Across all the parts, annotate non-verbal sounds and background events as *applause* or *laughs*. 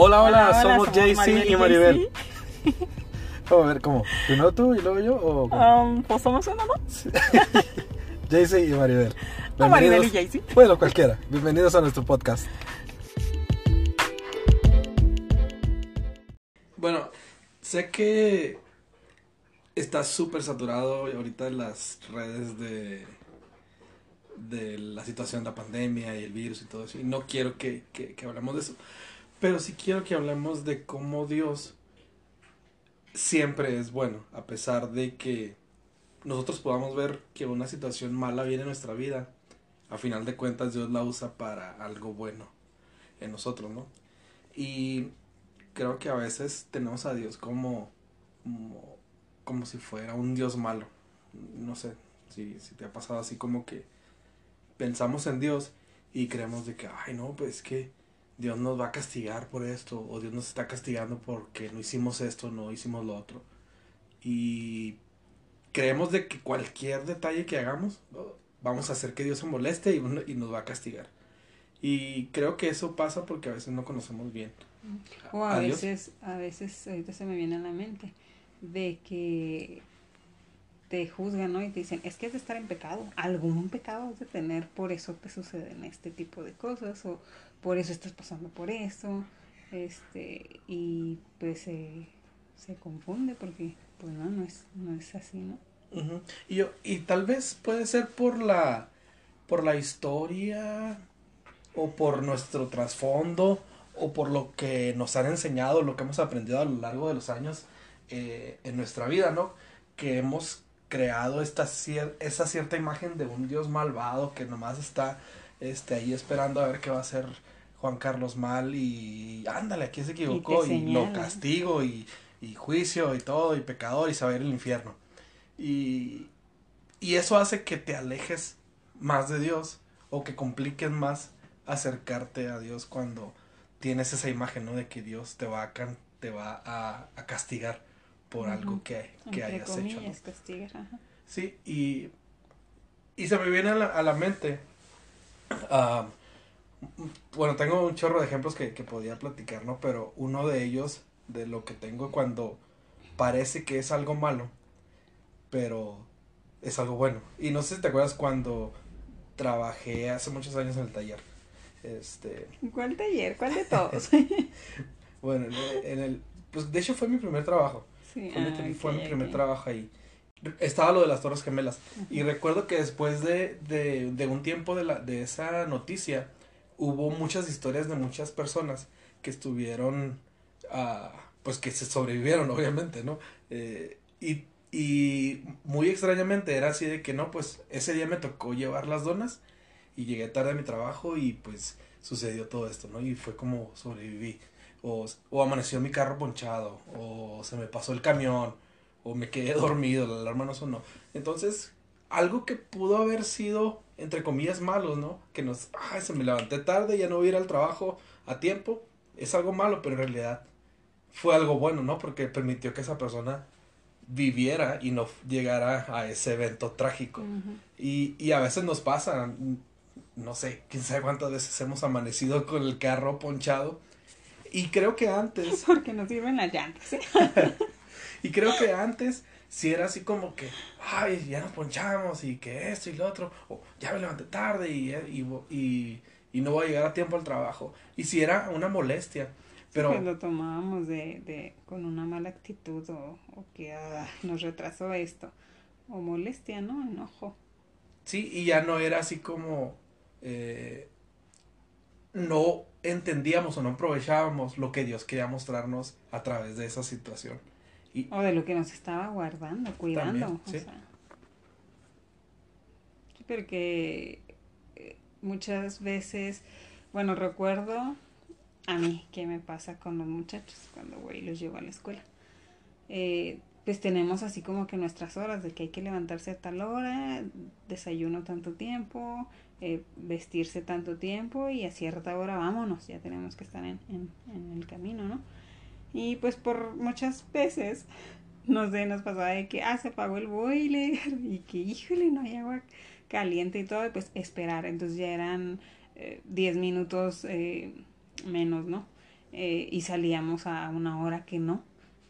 Hola, hola, somos JC y Maribel. *laughs* Vamos a ver, ¿cómo? ¿Primero tú y luego yo? O cómo? Um, pues somos uno, ¿no? *laughs* JC y Maribel. O Maribel y JC. Bueno, cualquiera. Bienvenidos a nuestro podcast. Bueno, sé que está súper saturado ahorita en las redes de, de la situación de la pandemia y el virus y todo eso. Y no quiero que, que, que hablemos de eso. Pero sí quiero que hablemos de cómo Dios siempre es bueno, a pesar de que nosotros podamos ver que una situación mala viene en nuestra vida. A final de cuentas Dios la usa para algo bueno en nosotros, ¿no? Y creo que a veces tenemos a Dios como, como, si fuera un Dios malo. No sé si, si te ha pasado así como que pensamos en Dios y creemos de que, ay no, pues que Dios nos va a castigar por esto o Dios nos está castigando porque no hicimos esto, no hicimos lo otro. Y creemos de que cualquier detalle que hagamos vamos a hacer que Dios se moleste y, y nos va a castigar. Y creo que eso pasa porque a veces no conocemos bien. O a, veces, a veces, ahorita se me viene a la mente, de que te juzgan, ¿no? Y te dicen, es que has de estar en pecado, algún pecado has de tener, por eso te suceden este tipo de cosas, o por eso estás pasando por esto, este, y pues se confunde porque, pues no, no es, no es así, ¿no? Y, yo, y tal vez puede ser por la, por la historia o por nuestro trasfondo o por lo que nos han enseñado, lo que hemos aprendido a lo largo de los años eh, en nuestra vida, ¿no? Que hemos creado esta cier- esa cierta imagen de un Dios malvado que nomás está este, ahí esperando a ver qué va a hacer Juan Carlos mal y ándale, aquí se equivocó y, lo castigo y, y juicio y todo y pecador y ir al infierno. Y, y eso hace que te alejes más de Dios o que compliquen más acercarte a Dios cuando tienes esa imagen, ¿no? De que Dios te va a, te va a, a castigar por algo que, que hayas hecho, castigar, ajá. Sí, y, y se me viene a la, a la mente, ah, bueno, tengo un chorro de ejemplos que, que podía platicar, ¿no? Pero uno de ellos, de lo que tengo cuando parece que es algo malo, pero es algo bueno. Y no sé si te acuerdas cuando trabajé hace muchos años en el taller. Este, ¿Cuál taller? ¿Cuál de *laughs* todos? bueno, en el, en el- pues de hecho fue mi primer trabajo. sí, Fue, mi, ah, fue mi ok, primer trabajo ahí. Estaba lo de las Torres Gemelas. Y recuerdo que después de, de, de un tiempo de, la, de esa noticia, hubo muchas historias de muchas personas que estuvieron, ah, pues que se sobrevivieron, *laughs* obviamente, ¿no? Eh, y, y muy extrañamente era así de que no, pues ese día me tocó llevar las donas y llegué tarde a mi trabajo y pues sucedió todo esto, ¿no? Y fue como sobreviví. O, o amaneció mi carro ponchado, o se me pasó el camión, o me quedé *laughs* dormido, la alarma no sonó. Entonces, algo que pudo haber sido, entre comillas, malo, ¿no? Que nos, ay, se me levanté tarde, ya no voy a ir al trabajo a tiempo, es algo malo, pero en realidad fue algo bueno, ¿no? Porque permitió que esa persona viviera y no llegara a ese evento trágico. Y, y a veces nos pasa, no sé, quién sabe cuántas veces hemos amanecido *laughs* con el carro ponchado. Y creo que antes, *laughs* Porque nos sirven las llantas, ¿eh? Y creo que antes, si era así como que, ay, ya nos ponchamos y que esto y lo otro, o ya me levanté tarde y, y, y, y no voy a llegar a tiempo al trabajo. Y si era una molestia, pero... Pues lo tomábamos de, de, con una mala actitud o, o que ah, nos retrasó esto. O molestia, ¿no? Enojo. Sí, y ya no era así como eh, no entendíamos o no aprovechábamos lo que Dios quería mostrarnos a través de esa situación. Y O de lo que nos estaba guardando, cuidando. También, o sí. sea. Sí, porque eh, muchas veces, bueno, recuerdo a mí qué me pasa con los muchachos cuando voy y los llevo a la escuela. Eh, pues tenemos así como que nuestras horas de que hay que levantarse a tal hora, desayuno tanto tiempo, eh, vestirse tanto tiempo y a cierta hora vámonos, ya tenemos que estar en, en, en el camino, ¿no? Y pues por muchas veces, no sé, nos pasaba de que, ah, se apagó el boiler *laughs* y que, híjole, no hay agua caliente y todo, y pues esperar. Entonces ya eran eh, 10 minutos eh, menos, ¿no? eh, y salíamos a una hora que no,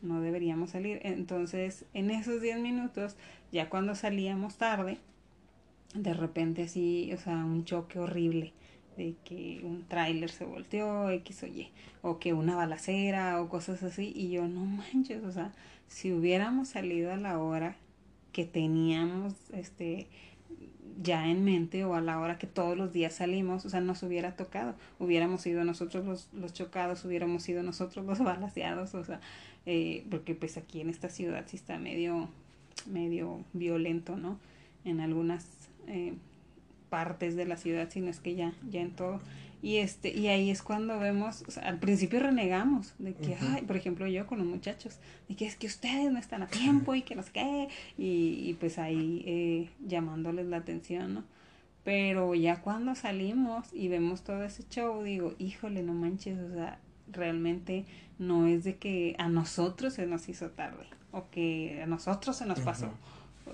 no deberíamos salir. Entonces, en esos 10 minutos, ya cuando salíamos tarde, de repente así, o sea, un choque horrible de que un tráiler se volteó, X o Y, o que una balacera o cosas así, y yo no manches, o sea, si hubiéramos salido a la hora que teníamos este ya en mente o a la hora que todos los días salimos, o sea, nos hubiera tocado, hubiéramos sido nosotros los, los chocados, hubiéramos sido nosotros los balaseados, o sea, eh, porque pues aquí en esta ciudad sí está medio, medio violento, ¿no? En algunas eh, partes de la ciudad, sino es que ya, ya en todo. Y este, y ahí es cuando vemos, o sea, al principio renegamos de que, ay, por ejemplo, yo con los muchachos, de que es que ustedes no están a tiempo y que no sé qué, y, y pues ahí eh, llamándoles la atención, ¿no? Pero ya cuando salimos y vemos todo ese show, digo, híjole, no manches, o sea, realmente no es de que a nosotros se nos hizo tarde o que a nosotros se nos pasó,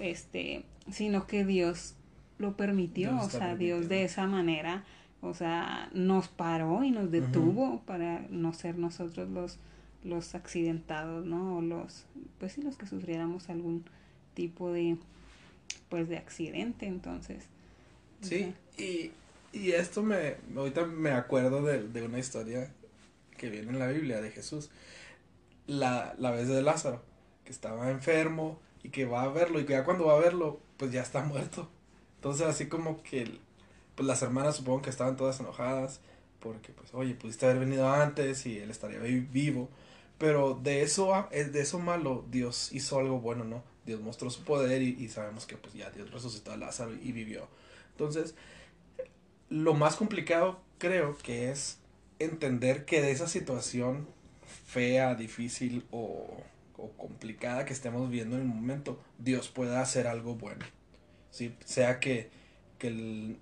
este, sino que Dios lo permitió, o sea, Dios de esa manera, o sea, nos paró y nos detuvo para no ser nosotros los los accidentados, ¿no? O los, pues sí, los que sufriéramos algún tipo de, pues, de accidente, entonces. Sí, y, y esto me, ahorita me acuerdo de, de una historia que viene en la Biblia de Jesús, la, la vez de Lázaro, que estaba enfermo y que va a verlo y que ya cuando va a verlo, pues ya está *laughs* muerto. Entonces así como que pues las hermanas supongo que estaban todas enojadas porque pues oye, pudiste haber venido antes y él estaría vivo, pero de eso eh, de eso malo Dios hizo algo bueno, ¿no? Dios mostró su poder y, sabemos que pues ya Dios resucitó a Lázaro y vivió. Entonces, lo más complicado creo que es entender que de esa situación fea, difícil o, o complicada que estemos viendo en el momento, Dios pueda hacer algo bueno. ¿Sí? Sea que, que el,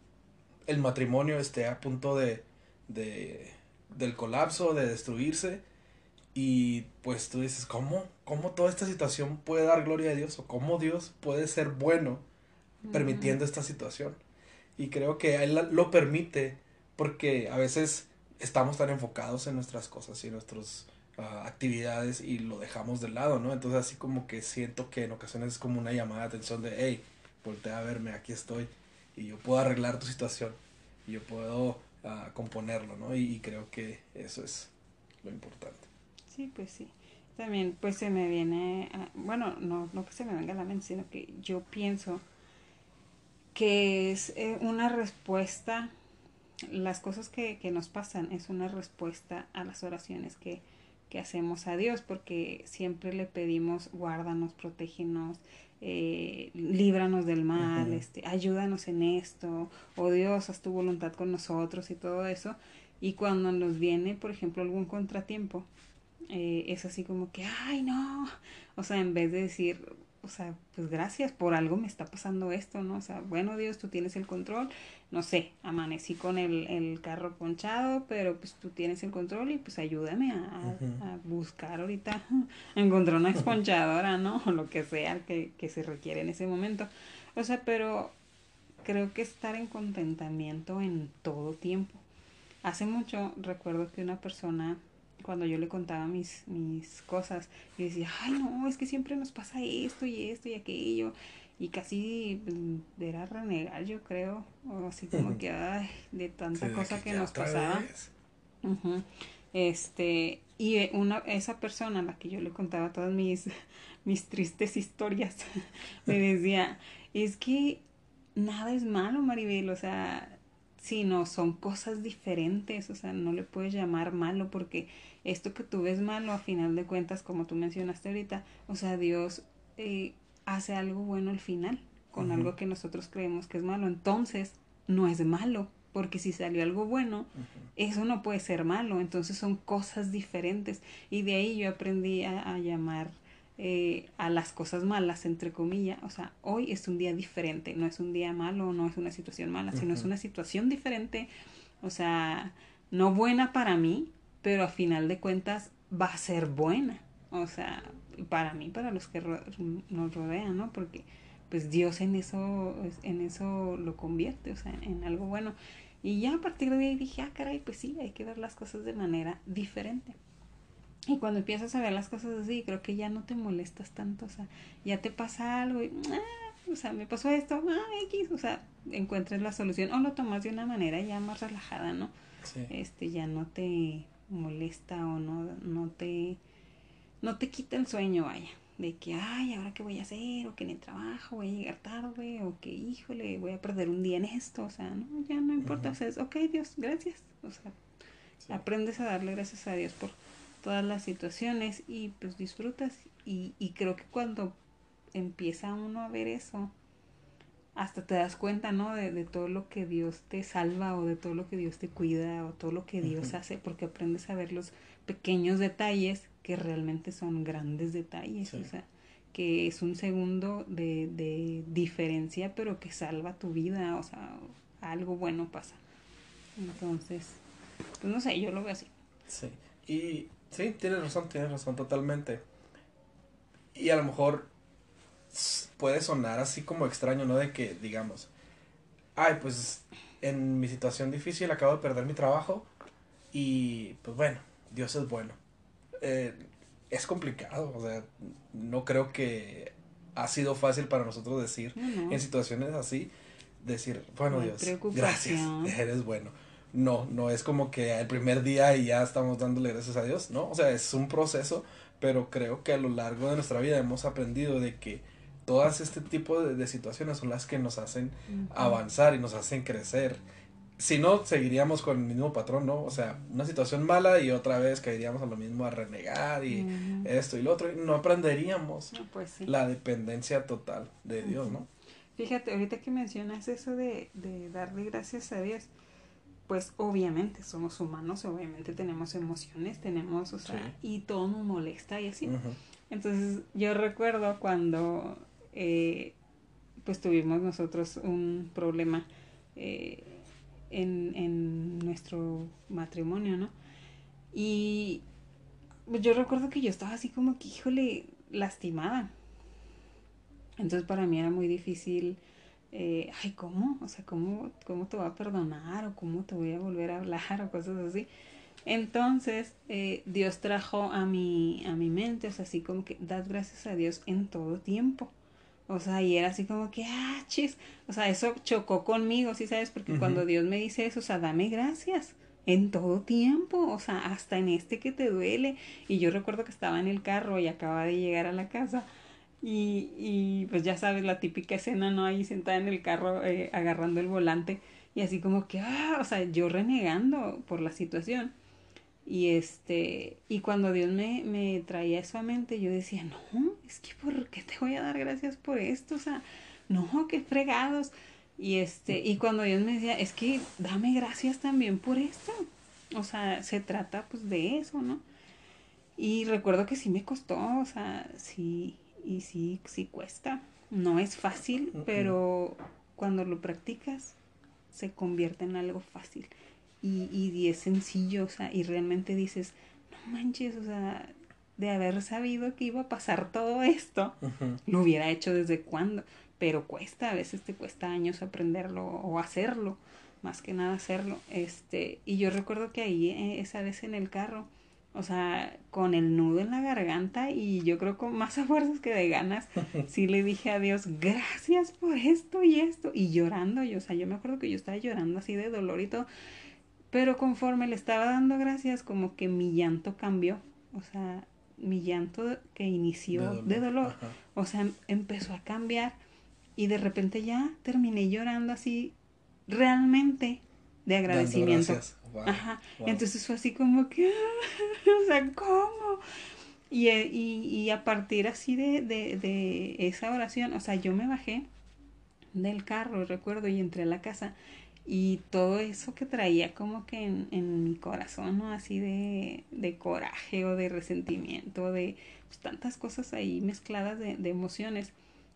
el, matrimonio esté a punto de, de, del colapso, de destruirse, y pues tú dices, ¿cómo? ¿Cómo toda esta situación puede dar gloria a Dios? ¿O cómo Dios puede ser bueno permitiendo esta situación? Y creo que Él lo permite porque a veces estamos tan enfocados en nuestras cosas y en nuestras uh, actividades y lo dejamos de lado, ¿no? Entonces así como que siento que en ocasiones es como una llamada de atención de, hey, voltea a verme, aquí estoy y yo puedo arreglar tu situación y yo puedo uh, componerlo, ¿no? Y, creo que eso es lo importante. Sí, pues sí. También pues se me viene, a, bueno, no, no que se me venga a la mente, sino que yo pienso que es eh, una respuesta, las cosas que, que nos pasan es una respuesta a las oraciones que, que hacemos a Dios, porque siempre le pedimos, guárdanos, protégenos, eh, líbranos del mal, uh -huh. este, ayúdanos en esto, o Dios, haz tu voluntad con nosotros y todo eso. Y cuando nos viene, por ejemplo, algún contratiempo, eh, es así como que, ay, no, o sea, en vez de decir, o sea, pues gracias, por algo me está pasando esto, ¿no? O sea, bueno, Dios, tú tienes el control, no sé, amanecí con el, el carro ponchado, pero pues tú tienes el control y pues ayúdame a, uh -huh. a buscar ahorita, *laughs* encontrar una exponchadora, ¿no? *laughs* O lo que sea que, que se requiere en ese momento. O sea, pero creo que estar en contentamiento en todo tiempo. Hace mucho recuerdo que una persona cuando yo le contaba mis, mis cosas y decía, ay no, es que siempre nos pasa esto y esto y aquello y casi era renegar yo creo, o así como que ay, de tanta sí, cosa que, que nos pasaba. Uh -huh. Este, y una, esa persona a la que yo le contaba todas mis, *laughs* mis tristes historias, *laughs* me *laughs* decía, es que nada es malo, Maribel, o sea, si no, son cosas diferentes, o sea, no le puedes llamar malo porque esto que tú ves malo, a final de cuentas, como tú mencionaste ahorita, o sea, Dios eh, hace algo bueno al final, con uh -huh. algo que nosotros creemos que es malo, entonces no es malo, porque si salió algo bueno, uh -huh. eso no puede ser malo, entonces son cosas diferentes, y de ahí yo aprendí a, a llamar eh, a las cosas malas, entre comillas. O sea, hoy es un día diferente, no es un día malo, no es una situación mala, uh -huh. sino es una situación diferente, o sea, no buena para mí, pero a final de cuentas va a ser buena. O sea, para mí, para los que ro nos rodean, ¿no? Porque pues Dios en eso, en eso lo convierte, o sea, en, en algo bueno. Y ya a partir de ahí dije, ah, caray, pues sí, hay que ver las cosas de manera diferente. Y cuando empiezas a ver las cosas así, creo que ya no te molestas tanto, o sea, ya te pasa algo y, ah, o sea, me pasó esto, ah, X, o sea, encuentres la solución o lo tomas de una manera ya más relajada, ¿no? Sí. Este, ya no te molesta o no, no te, no te quita el sueño, vaya, de que, ay, ahora qué voy a hacer, o que en el trabajo voy a llegar tarde, o que, híjole, voy a perder un día en esto, o sea, no, ya no importa, o sea, es, ok, Dios, gracias, o sea, Sí. aprendes a darle gracias a Dios por todas las situaciones y pues disfrutas y, y creo que cuando empieza uno a ver eso, hasta te das cuenta, ¿no? De, de todo lo que Dios te salva o de todo lo que Dios te cuida o todo lo que Dios hace, porque aprendes a ver los pequeños detalles que realmente son grandes detalles, Sí. o sea, que es un segundo de, de diferencia, pero que salva tu vida, o sea, algo bueno pasa. Entonces, pues no sé, yo lo veo así. Sí, y sí, tienes razón, tienes razón totalmente. Y a lo mejor puede sonar así como extraño, ¿no? De que digamos, ay, pues en mi situación difícil acabo de perder mi trabajo y pues bueno, Dios es bueno. Eh, es complicado, o sea, no creo que ha sido fácil para nosotros decir en situaciones así, decir, bueno Dios, gracias, *laughs* eres bueno. No, no es como que el primer día y ya estamos dándole gracias a Dios, ¿no? O sea, es un proceso, pero creo que a lo largo de nuestra vida hemos aprendido de que todas este tipo de, de situaciones son las que nos hacen avanzar y nos hacen crecer. Si no, seguiríamos con el mismo patrón, ¿no? O sea, una situación mala y otra vez caeríamos a lo mismo a renegar y esto y lo otro. Y no aprenderíamos No, pues sí. la dependencia total de Dios, ¿no? Fíjate, ahorita que mencionas eso de, de darle gracias a Dios, pues obviamente somos humanos, obviamente tenemos emociones, tenemos, o sea, Sí. y todo nos molesta y así. Entonces yo recuerdo cuando eh, pues tuvimos nosotros un problema eh, en, en nuestro matrimonio, ¿no? Y pues, yo recuerdo que yo estaba así como que, híjole, lastimada. Entonces para mí era muy difícil, eh, ay, ¿cómo? O sea, ¿cómo, ¿cómo te voy a perdonar? ¿O cómo te voy a volver a hablar? O cosas así. Entonces, eh, Dios trajo a mi, a mi mente, o sea, así como que das gracias a Dios en todo tiempo. O sea, y era así como que, ah, chis. O sea, eso chocó conmigo, ¿sí sabes? Porque cuando Dios me dice eso, o sea, dame gracias en todo tiempo, o sea, hasta en este que te duele. Y yo recuerdo que estaba en el carro y acababa de llegar a la casa. Y, y pues ya sabes, la típica escena, ¿no? Ahí sentada en el carro eh, agarrando el volante y así como que, ah, o sea, yo renegando por la situación. Y este, y cuando Dios me, me traía eso a mente, yo decía, no, es que ¿por qué te voy a dar gracias por esto? O sea, no, qué fregados. Y este, y cuando Dios me decía, es que dame gracias también por esto. O sea, se trata pues de eso, ¿no? Y recuerdo que sí me costó, o sea, sí, y sí, sí cuesta. No es fácil, pero cuando lo practicas, se convierte en algo fácil. Y, y es sencillo, o sea, y realmente dices, no manches, o sea, de haber sabido que iba a pasar todo esto, lo hubiera hecho desde cuándo, pero cuesta, a veces te cuesta años aprenderlo o hacerlo, más que nada hacerlo. Este, y yo recuerdo que ahí, eh, esa vez en el carro, o sea, con el nudo en la garganta y yo creo con más *laughs* a fuerzas que de ganas, *laughs* sí le dije a Dios, gracias por esto y esto, y llorando, yo, o sea, yo me acuerdo que yo estaba llorando así de dolor y todo, pero conforme le estaba dando gracias, como que mi llanto cambió, o sea, mi llanto que inició de dolor, o sea, em- empezó a cambiar y de repente ya terminé llorando así realmente de Dando agradecimiento. gracias. Wow, Ajá. wow. Entonces fue así como que, *laughs* o sea, ¿cómo? Y, eh, y, y a partir así de, de, de esa oración, o sea, yo me bajé del carro, recuerdo, y entré a la casa y todo eso que traía como que en, en mi corazón, ¿no? Así de, de coraje o de resentimiento, de pues, tantas cosas ahí mezcladas de, de emociones,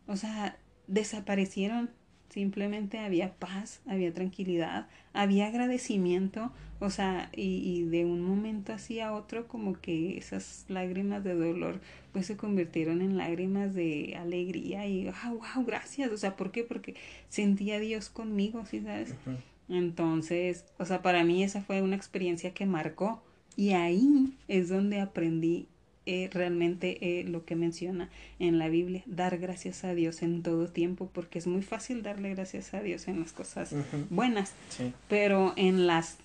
o sea, desaparecieron. Simplemente había paz, había tranquilidad, había agradecimiento, o sea, y, y de un momento así a otro como que esas lágrimas de dolor pues se convirtieron en lágrimas de alegría y, ah, wow, gracias, o sea, ¿por qué? Porque sentía a Dios conmigo, ¿sí sabes? Entonces, o sea, para mí esa fue una experiencia que marcó y ahí es donde aprendí eh, realmente eh, lo que menciona en la Biblia, dar gracias a Dios en todo tiempo, porque es muy fácil darle gracias a Dios en las cosas buenas, pero en las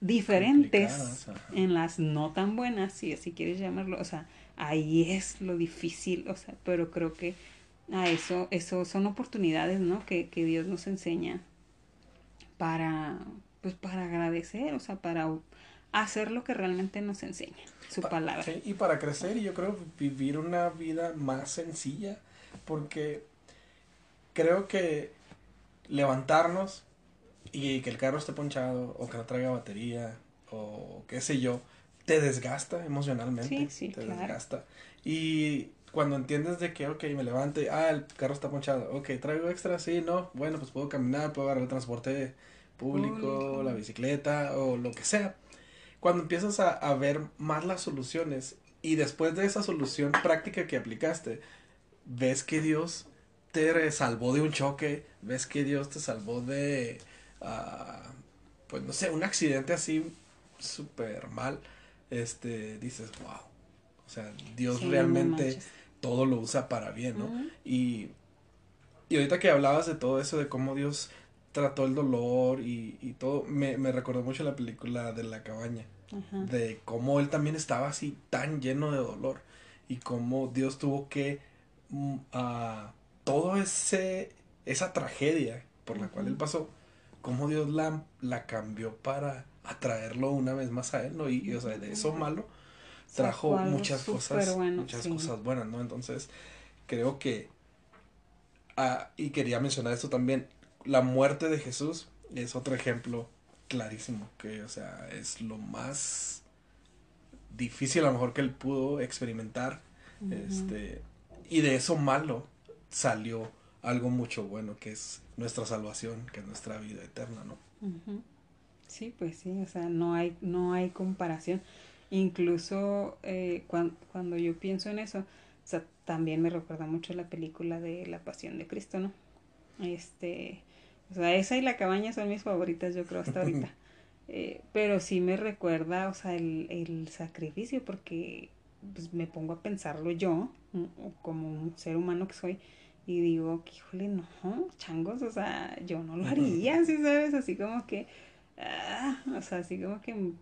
diferentes, en las no tan buenas, si así quieres llamarlo, o sea, ahí es lo difícil, o sea, pero creo que a eso, eso son oportunidades, ¿no? Que, que Dios nos enseña para, pues para agradecer, o sea, para hacer lo que realmente nos enseña su palabra. y para crecer y yo creo vivir una vida más sencilla, porque creo que levantarnos y que el carro esté ponchado o que no traiga batería o qué sé yo, te desgasta emocionalmente, te desgasta. Y cuando entiendes de que, ok, me levante, ah, el carro está ponchado, ok, traigo extra, sí, no, bueno, pues puedo caminar, puedo agarrar el transporte público, la bicicleta o lo que sea. Cuando empiezas a, a, ver más las soluciones y después de esa solución práctica que aplicaste, ves que Dios te salvó de un choque, ves que Dios te salvó de, uh, pues no sé, un accidente así súper mal, este, dices, wow, o sea, Dios realmente todo lo usa para bien, ¿no? y, y ahorita que hablabas de todo eso, de cómo Dios trató el dolor y, y todo, me, me, recordó mucho la película de la cabaña, de cómo él también estaba así tan lleno de dolor y cómo Dios tuvo que, uh, todo ese, esa tragedia por la cual él pasó, cómo Dios la, la cambió para atraerlo una vez más a él, ¿no? Y, o sea, de eso malo trajo muchas cosas, muchas cosas buenas, ¿no? Entonces, creo que, ah, y quería mencionar esto también, la muerte de Jesús es otro ejemplo clarísimo, que, o sea, es lo más difícil a lo mejor que él pudo experimentar, este, y de eso malo salió algo mucho bueno, que es nuestra salvación, que es nuestra vida eterna, ¿no? Sí, pues sí, o sea, no hay, no hay comparación. Incluso eh, cuando yo pienso en eso, o sea, también me recuerda mucho la película de La Pasión de Cristo, ¿no? Este, o sea, esa y la cabaña son mis favoritas, yo creo, hasta ahorita. *laughs* Eh, pero sí me recuerda, o sea, el, el sacrificio, porque pues, me pongo a pensarlo yo, como un ser humano que soy, y digo, que híjole, no, changos, o sea, yo no lo haría, ¿sí sabes? Así como que, ah, o sea, así como que,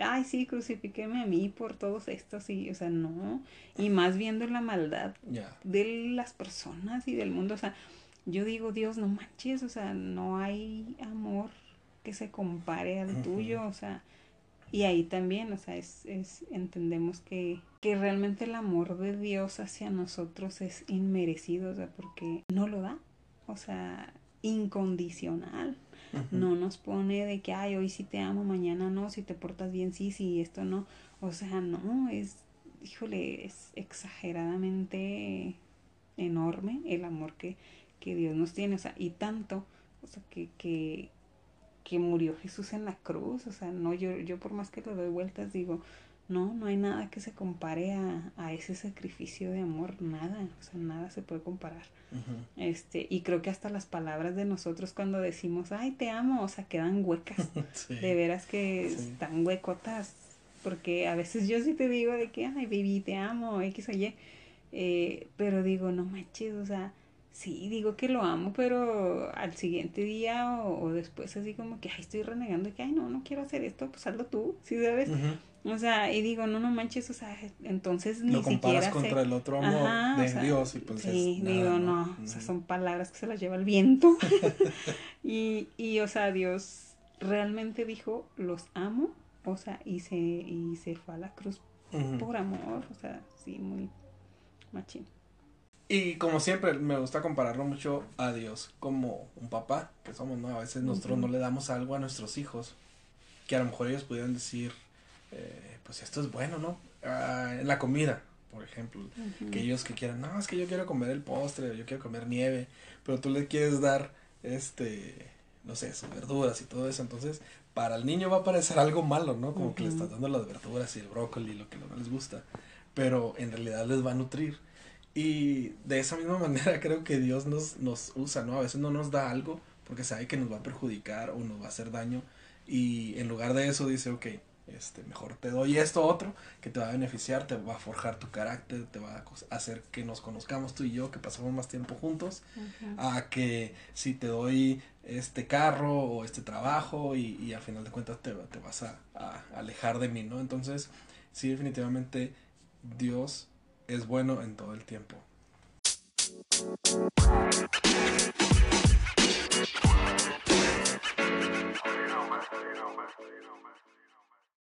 ay, sí, crucifíqueme a mí por todos estos, y, o sea, no, y más viendo la maldad de las personas y del mundo, o sea, yo digo, Dios, no manches, o sea, no hay amor que se compare al tuyo, o sea, y ahí también, o sea, es, es entendemos que, que realmente el amor de Dios hacia nosotros es inmerecido, o sea, porque no lo da, o sea, incondicional. No nos pone de que, ay, hoy sí te amo, mañana no, si te portas bien, sí, sí, esto no. O sea, no, es, híjole, es exageradamente enorme el amor que, que Dios nos tiene, o sea, y tanto, o sea, que, que, que murió Jesús en la cruz, o sea, no, yo, yo por más que le doy vueltas digo, no, no hay nada que se compare a, a ese sacrificio de amor, nada, o sea, nada se puede comparar. Este, y creo que hasta las palabras de nosotros cuando decimos, ay, te amo, o sea, quedan huecas, *laughs* de veras que están huecotas, porque a veces yo sí te digo de que, ay, baby, te amo, X o Y, eh, pero digo, no manches, o sea, Sí, digo que lo amo, pero al siguiente día o, después así como que, ay, estoy renegando que, ay, no, no quiero hacer esto, pues hazlo tú, ¿sí sabes? O sea, y digo, no, no manches, o sea, entonces ni siquiera Lo comparas contra el otro amor de Dios y pues Sí, digo, no, o sea, son palabras que se las lleva el viento. *laughs* y, y, o sea, Dios realmente dijo, los amo, o sea, y se, y se fue a la cruz por amor, o sea, sí, muy machín. Y como siempre, me gusta compararlo mucho a Dios como un papá, que somos, ¿no? A veces nosotros no le damos algo a nuestros hijos, que a lo mejor ellos pudieran decir, eh, pues esto es bueno, ¿no? Ah, en la comida, por ejemplo, que ellos que quieran, no, es que yo quiero comer el postre, yo quiero comer nieve, pero tú le quieres dar, este, no sé, sus verduras y todo eso, entonces, para el niño va a parecer algo malo, ¿no? Como que le estás dando las verduras y el brócoli, lo que no les gusta, pero en realidad les va a nutrir y de esa misma *laughs* manera creo que Dios nos, nos usa, ¿no? A veces no nos da algo porque sabe que nos va a perjudicar o nos va a hacer daño y en lugar de eso dice, ok, este, mejor te doy esto otro que te va a beneficiar, te va a forjar tu carácter, te va a hacer que nos conozcamos tú y yo, que pasamos más tiempo juntos, a que si te doy este carro o este trabajo y, y al final de cuentas te, te vas a, a, alejar de mí, ¿no? Entonces, sí, definitivamente Dios es bueno en todo el tiempo.